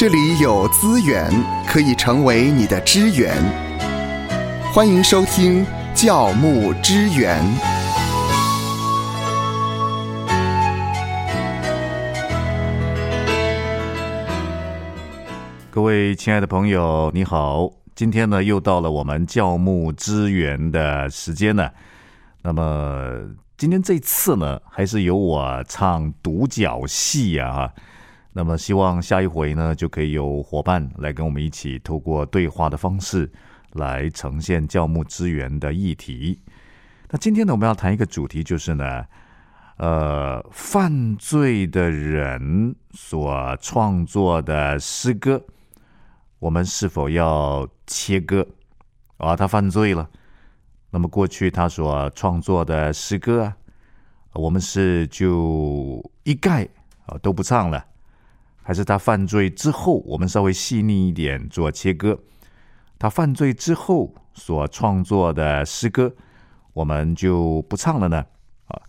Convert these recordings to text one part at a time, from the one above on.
这里有资源可以成为你的支援。欢迎收听教牧支援。各位亲爱的朋友，你好！今天呢，又到了我们教牧支援的时间了。那么今天这次呢，还是由我唱独角戏呀！那么希望下一回呢，就可以有伙伴来跟我们一起，透过对话的方式来呈现教牧资源的议题。那今天呢，我们要谈一个主题，就是呢，呃，犯罪的人所创作的诗歌。我们是否要切割？啊，他犯罪了，那么过去他所创作的诗歌啊，我们是就一概啊都不唱了，还是他犯罪之后，我们稍微细腻一点做切割？他犯罪之后所创作的诗歌，我们就不唱了呢？啊，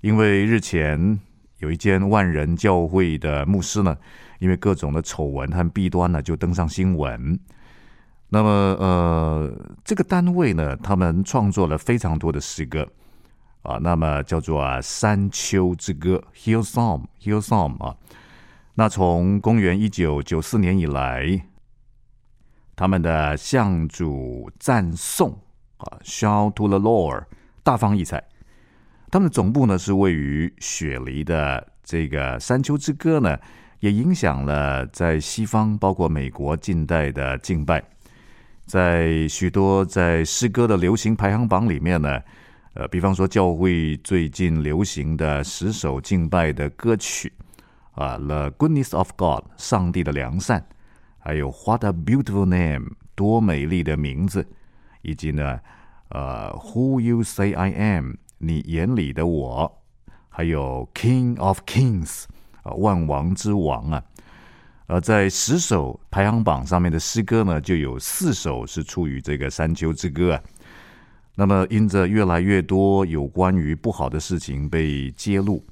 因为日前有一间万人教会的牧师呢。因为各种的丑闻和弊端呢，就登上新闻。那么，呃，这个单位呢，他们创作了非常多的诗歌啊，那么叫做《山丘之歌》（Hill Song），Hill Song 啊。那从公元一九九四年以来，他们的向主赞颂啊，Shout to the Lord，大放异彩。他们的总部呢是位于雪梨的这个《山丘之歌》呢。也影响了在西方，包括美国近代的敬拜，在许多在诗歌的流行排行榜里面呢，呃，比方说教会最近流行的十首敬拜的歌曲啊，《The Goodness of God》上帝的良善，还有《What a Beautiful Name》多美丽的名字，以及呢，呃，《Who You Say I Am》你眼里的我，还有《King of Kings 啊》。万王之王啊！而在十首排行榜上面的诗歌呢，就有四首是出于这个山丘之歌啊。那么，因着越来越多有关于不好的事情被揭露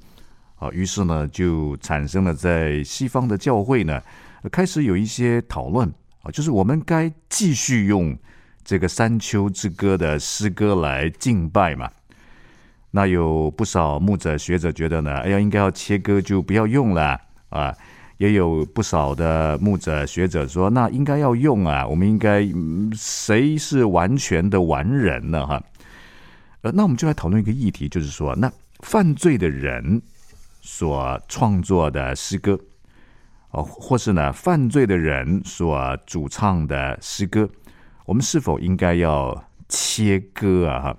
啊，于是呢，就产生了在西方的教会呢，开始有一些讨论啊，就是我们该继续用这个山丘之歌的诗歌来敬拜嘛。那有不少牧者学者觉得呢，哎呀，应该要切割，就不要用了啊。也有不少的牧者学者说，那应该要用啊。我们应该谁是完全的完人呢？哈，呃，那我们就来讨论一个议题，就是说，那犯罪的人所创作的诗歌，哦，或是呢，犯罪的人所主唱的诗歌，我们是否应该要切割啊？哈。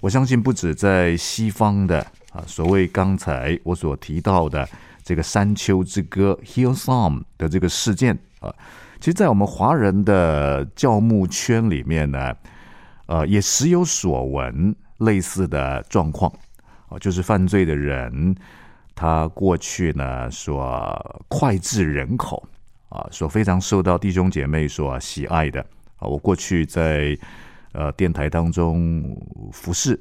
我相信不止在西方的啊，所谓刚才我所提到的这个《山丘之歌》（Hill Song） 的这个事件啊，其实，在我们华人的教牧圈里面呢，呃，也时有所闻类似的状况啊，就是犯罪的人他过去呢所脍炙人口啊，所非常受到弟兄姐妹所喜爱的啊，我过去在。呃，电台当中服侍，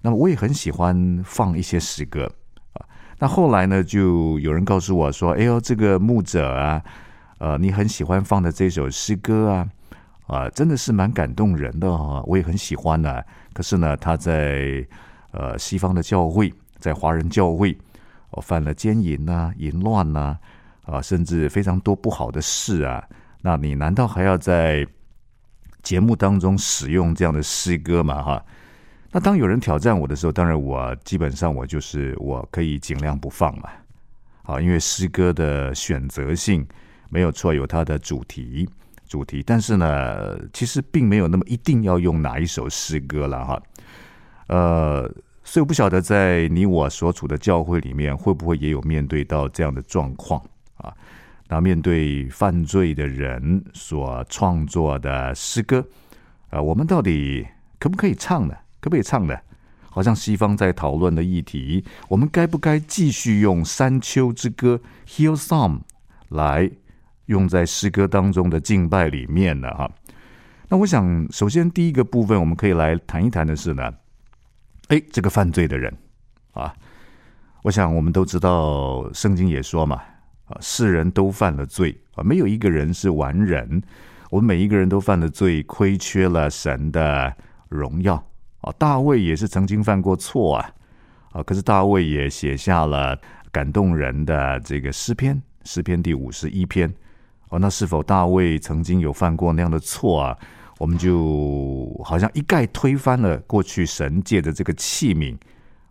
那么我也很喜欢放一些诗歌啊。那后来呢，就有人告诉我说：“哎呦，这个牧者啊，呃，你很喜欢放的这首诗歌啊，啊，真的是蛮感动人的哈，我也很喜欢呢。可是呢，他在呃西方的教会，在华人教会，我犯了奸淫呐、淫乱呐，啊，甚至非常多不好的事啊。那你难道还要在？”节目当中使用这样的诗歌吗，哈，那当有人挑战我的时候，当然我基本上我就是我可以尽量不放嘛，好，因为诗歌的选择性没有错，有它的主题主题，但是呢，其实并没有那么一定要用哪一首诗歌了，哈，呃，所以我不晓得在你我所处的教会里面，会不会也有面对到这样的状况啊？那面对犯罪的人所创作的诗歌，啊，我们到底可不可以唱呢？可不可以唱呢？好像西方在讨论的议题，我们该不该继续用《山丘之歌》（Hill Song） 来用在诗歌当中的敬拜里面呢？哈，那我想，首先第一个部分，我们可以来谈一谈的是呢，哎，这个犯罪的人啊，我想我们都知道，圣经也说嘛。啊，世人都犯了罪啊，啊，没有一个人是完人，我们每一个人都犯了罪，亏缺了神的荣耀啊。大卫也是曾经犯过错啊，啊，可是大卫也写下了感动人的这个诗篇，诗篇第五十一篇。哦，那是否大卫曾经有犯过那样的错啊？我们就好像一概推翻了过去神界的这个器皿，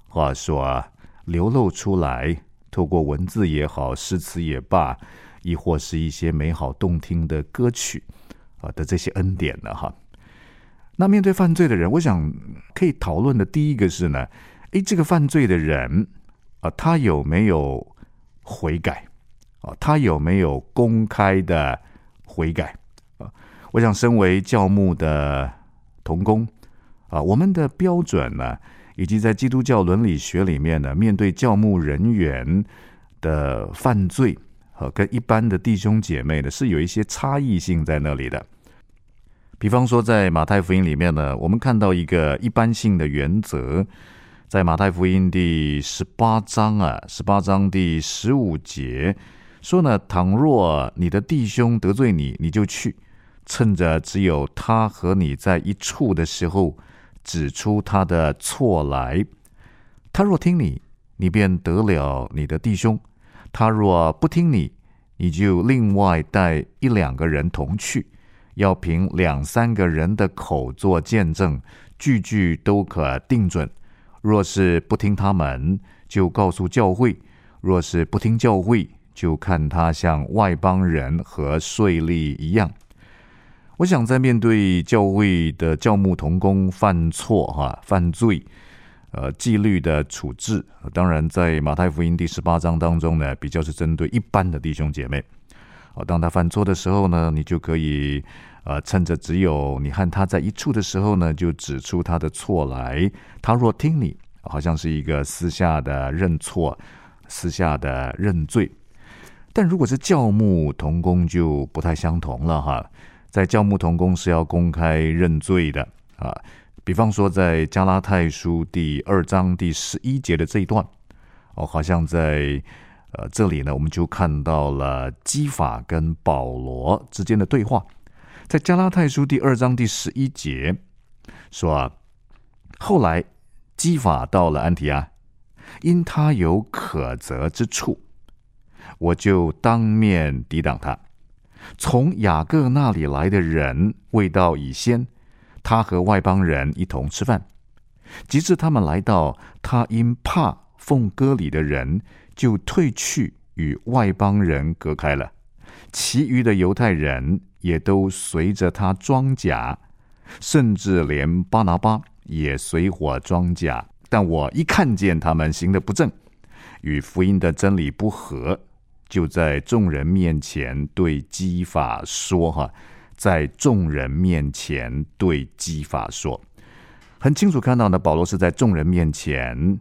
话说啊，流露出来，透过文字也好，诗词也罢，亦或是一些美好动听的歌曲啊的这些恩典呢？哈，那面对犯罪的人，我想可以讨论的第一个是呢，诶，这个犯罪的人啊，他有没有悔改？啊，他有没有公开的悔改？我想，身为教牧的童工啊，我们的标准呢，以及在基督教伦理学里面呢，面对教牧人员的犯罪和跟一般的弟兄姐妹呢，是有一些差异性在那里的。比方说，在马太福音里面呢，我们看到一个一般性的原则，在马太福音第十八章啊，十八章第十五节。说呢，倘若你的弟兄得罪你，你就去，趁着只有他和你在一处的时候，指出他的错来。他若听你，你便得了你的弟兄；他若不听你，你就另外带一两个人同去，要凭两三个人的口做见证，句句都可定准。若是不听他们，就告诉教会；若是不听教会，就看他像外邦人和税吏一样。我想在面对教会的教牧同工犯错、哈犯罪，呃，纪律的处置，当然在马太福音第十八章当中呢，比较是针对一般的弟兄姐妹。哦，当他犯错的时候呢，你就可以呃，趁着只有你和他在一处的时候呢，就指出他的错来。他若听你，好像是一个私下的认错、私下的认罪。但如果是教牧同工就不太相同了哈，在教牧同工是要公开认罪的啊，比方说在加拉太书第二章第十一节的这一段哦，好像在呃这里呢，我们就看到了基法跟保罗之间的对话，在加拉太书第二章第十一节说啊，后来基法到了安提阿，因他有可责之处。我就当面抵挡他。从雅各那里来的人未到已先，他和外邦人一同吃饭。及至他们来到，他因怕奉歌里的人，就退去与外邦人隔开了。其余的犹太人也都随着他装甲，甚至连巴拿巴也随火装甲。但我一看见他们行的不正，与福音的真理不合。就在众人面前对基法说：“哈，在众人面前对基法说，很清楚看到呢。保罗是在众人面前，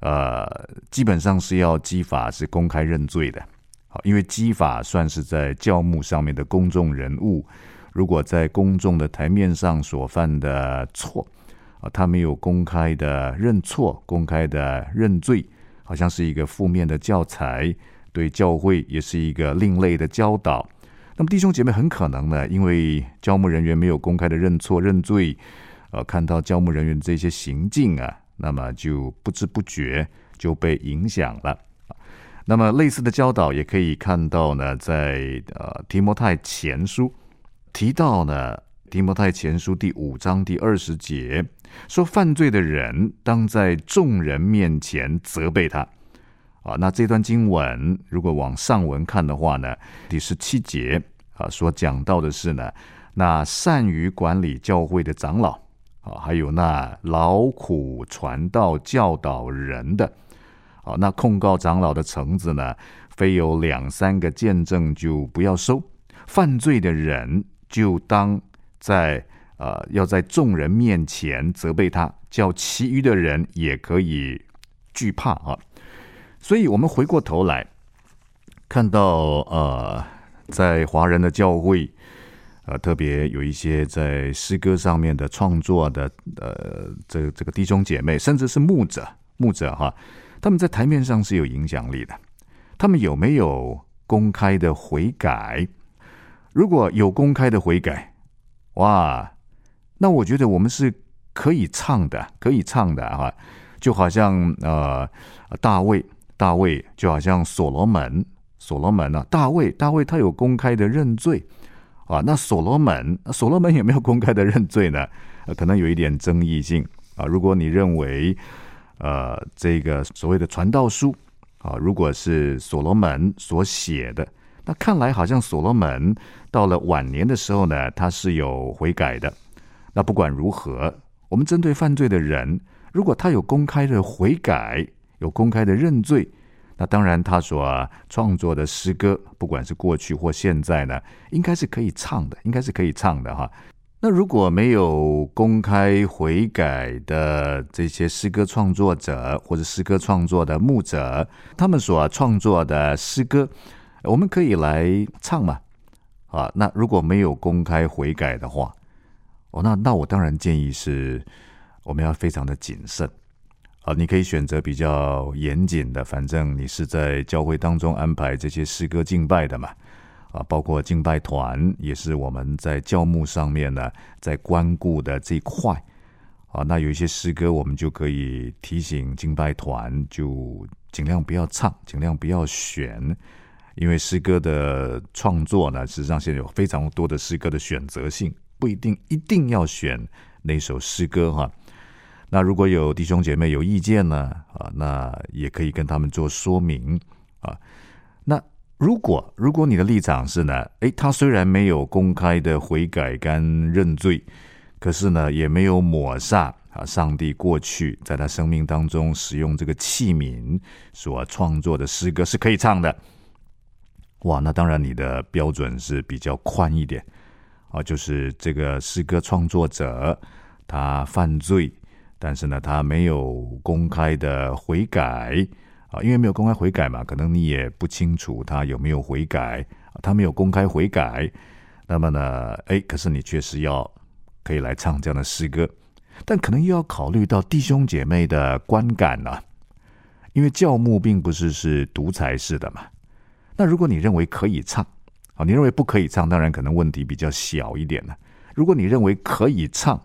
呃，基本上是要基法是公开认罪的。好，因为基法算是在教牧上面的公众人物，如果在公众的台面上所犯的错，啊，他没有公开的认错、公开的认罪，好像是一个负面的教材。”对教会也是一个另类的教导。那么弟兄姐妹很可能呢，因为教牧人员没有公开的认错认罪，呃，看到教牧人员这些行径啊，那么就不知不觉就被影响了。那么类似的教导也可以看到呢，在呃提摩太前书提到呢，提摩太前书第五章第二十节说，犯罪的人当在众人面前责备他。啊，那这段经文如果往上文看的话呢，第十七节啊，所讲到的是呢，那善于管理教会的长老啊，还有那劳苦传道教导人的啊，那控告长老的橙子呢，非有两三个见证就不要收，犯罪的人就当在呃，要在众人面前责备他，叫其余的人也可以惧怕啊。所以，我们回过头来看到，呃，在华人的教会，呃，特别有一些在诗歌上面的创作的，呃，这这个弟兄姐妹，甚至是牧者，牧者哈，他们在台面上是有影响力的。他们有没有公开的悔改如果有公开的悔改，哇，那我觉得我们是可以唱的，可以唱的哈，就好像呃大卫，大卫就好像所罗门，所罗门呢，大卫，大卫他有公开的认罪啊，那所罗门，所罗门有没有公开的认罪呢？可能有一点争议性啊。如果你认为呃这个所谓的传道书啊，如果是所罗门所写的。那看来好像所罗门到了晚年的时候呢，他是有悔改的。那不管如何，我们针对犯罪的人，如果他有公开的悔改，有公开的认罪，那当然他所创作的诗歌，不管是过去或现在呢，应该是可以唱的，应该是可以唱的哈。那如果没有公开悔改的这些诗歌创作者或者诗歌创作的牧者，他们所创作的诗歌。我们可以来唱嘛，啊，那如果没有公开悔改的话，哦，那那我当然建议是，我们要非常的谨慎，啊，你可以选择比较严谨的，反正你是在教会当中安排这些诗歌敬拜的嘛，啊，包括敬拜团也是我们在教牧上面呢，在关顾的这一块，啊，那有一些诗歌我们就可以提醒敬拜团，就尽量不要唱，尽量不要选。因为诗歌的创作呢，实际上现在有非常多的诗歌的选择性，不一定一定要选那首诗歌哈。那如果有弟兄姐妹有意见呢，啊，那也可以跟他们做说明啊。那如果如果你的立场是呢，诶，他虽然没有公开的悔改跟认罪，可是呢，也没有抹煞啊，上帝过去在他生命当中使用这个器皿所创作的诗歌是可以唱的。哇，那当然你的标准是比较宽一点啊，就是这个诗歌创作者他犯罪，但是呢他没有公开的悔改啊，因为没有公开悔改嘛，可能你也不清楚他有没有悔改，他没有公开悔改，那么呢，哎，可是你确实要可以来唱这样的诗歌，但可能又要考虑到弟兄姐妹的观感了，因为教牧并不是是独裁式的嘛。那如果你认为可以唱，啊，你认为不可以唱，当然可能问题比较小一点了。如果你认为可以唱，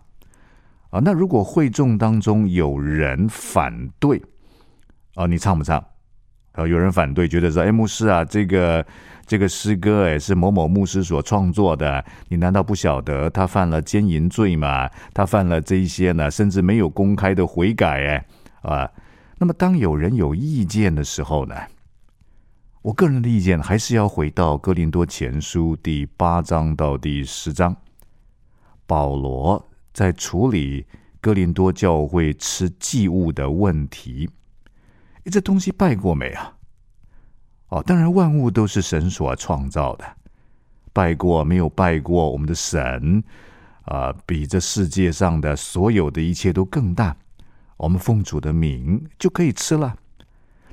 啊，那如果会众当中有人反对，啊，你唱不唱？啊，有人反对，觉得说，哎，牧师啊，这个这个诗歌，哎，是某某牧师所创作的，你难道不晓得他犯了奸淫罪吗？他犯了这一些呢，甚至没有公开的悔改，哎，啊，那么当有人有意见的时候呢？我个人的意见还是要回到《哥林多前书》第八章到第十章，保罗在处理哥林多教会吃祭物的问题。这东西拜过没啊？哦，当然，万物都是神所创造的，拜过没有拜过，我们的神啊，比这世界上的所有的一切都更大。我们奉主的名就可以吃了。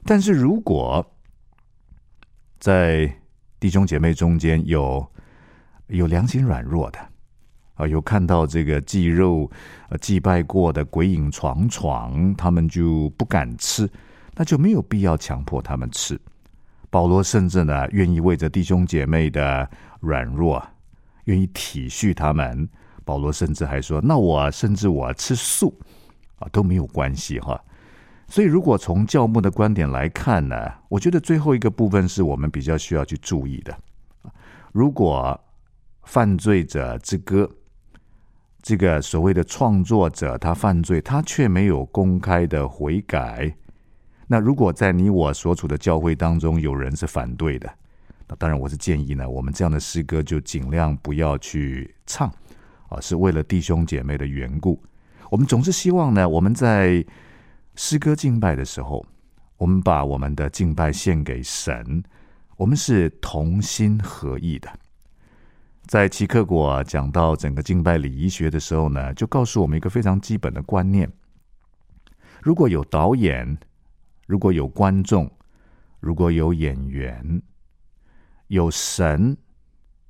但是如果在弟兄姐妹中间有有良心软弱的啊，有看到这个祭肉呃祭拜过的鬼影幢幢，他们就不敢吃，那就没有必要强迫他们吃。保罗甚至呢，愿意为着弟兄姐妹的软弱，愿意体恤他们。保罗甚至还说：“那我甚至我吃素啊都没有关系哈。”所以，如果从教牧的观点来看呢，我觉得最后一个部分是我们比较需要去注意的。如果犯罪者之歌，这个所谓的创作者他犯罪，他却没有公开的悔改，那如果在你我所处的教会当中有人是反对的，那当然我是建议呢，我们这样的诗歌就尽量不要去唱啊，是为了弟兄姐妹的缘故。我们总是希望呢，我们在诗歌敬拜的时候，我们把我们的敬拜献给神，我们是同心合意的。在齐克果讲到整个敬拜礼仪学的时候呢，就告诉我们一个非常基本的观念：如果有导演，如果有观众，如果有演员，有神，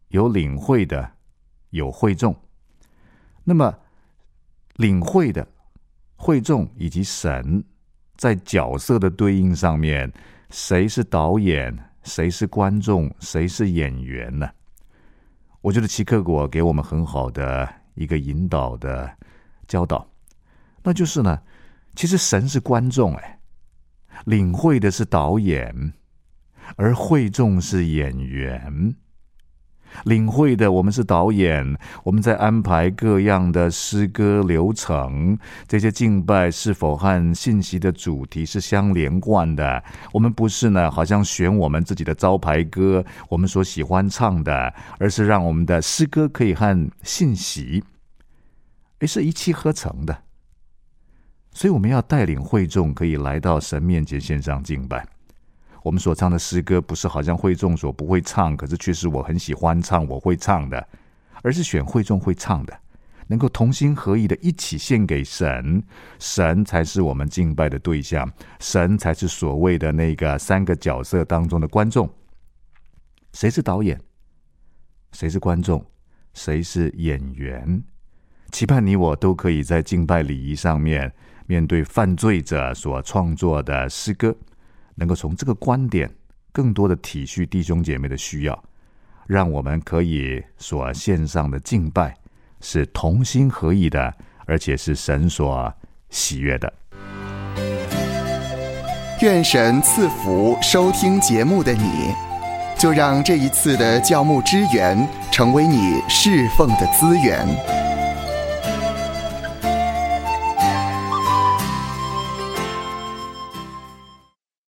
有领会的，有会众，那么领会的。会众以及神在角色的对应上面，谁是导演，谁是观众，谁是演员呢？我觉得奇克果给我们很好的一个引导的教导，那就是呢，其实神是观众，哎，领会的是导演，而会众是演员。领会的，我们是导演，我们在安排各样的诗歌流程，这些敬拜是否和信息的主题是相连贯的？我们不是呢，好像选我们自己的招牌歌，我们所喜欢唱的，而是让我们的诗歌可以和信息，诶，是一气呵成的。所以我们要带领会众可以来到神面前献上敬拜。我们所唱的诗歌不是好像会众所不会唱，可是却是我很喜欢唱，我会唱的，而是选会众会唱的，能够同心合意的一起献给神，神才是我们敬拜的对象，神才是所谓的那个三个角色当中的观众。谁是导演？谁是观众？谁是演员？期盼你我都可以在敬拜礼仪上面，面对犯罪者所创作的诗歌。能够从这个观点，更多的体恤弟兄姐妹的需要，让我们可以所献上的敬拜是同心合意的，而且是神所喜悦的。愿神赐福收听节目的你，就让这一次的教牧支援成为你侍奉的资源。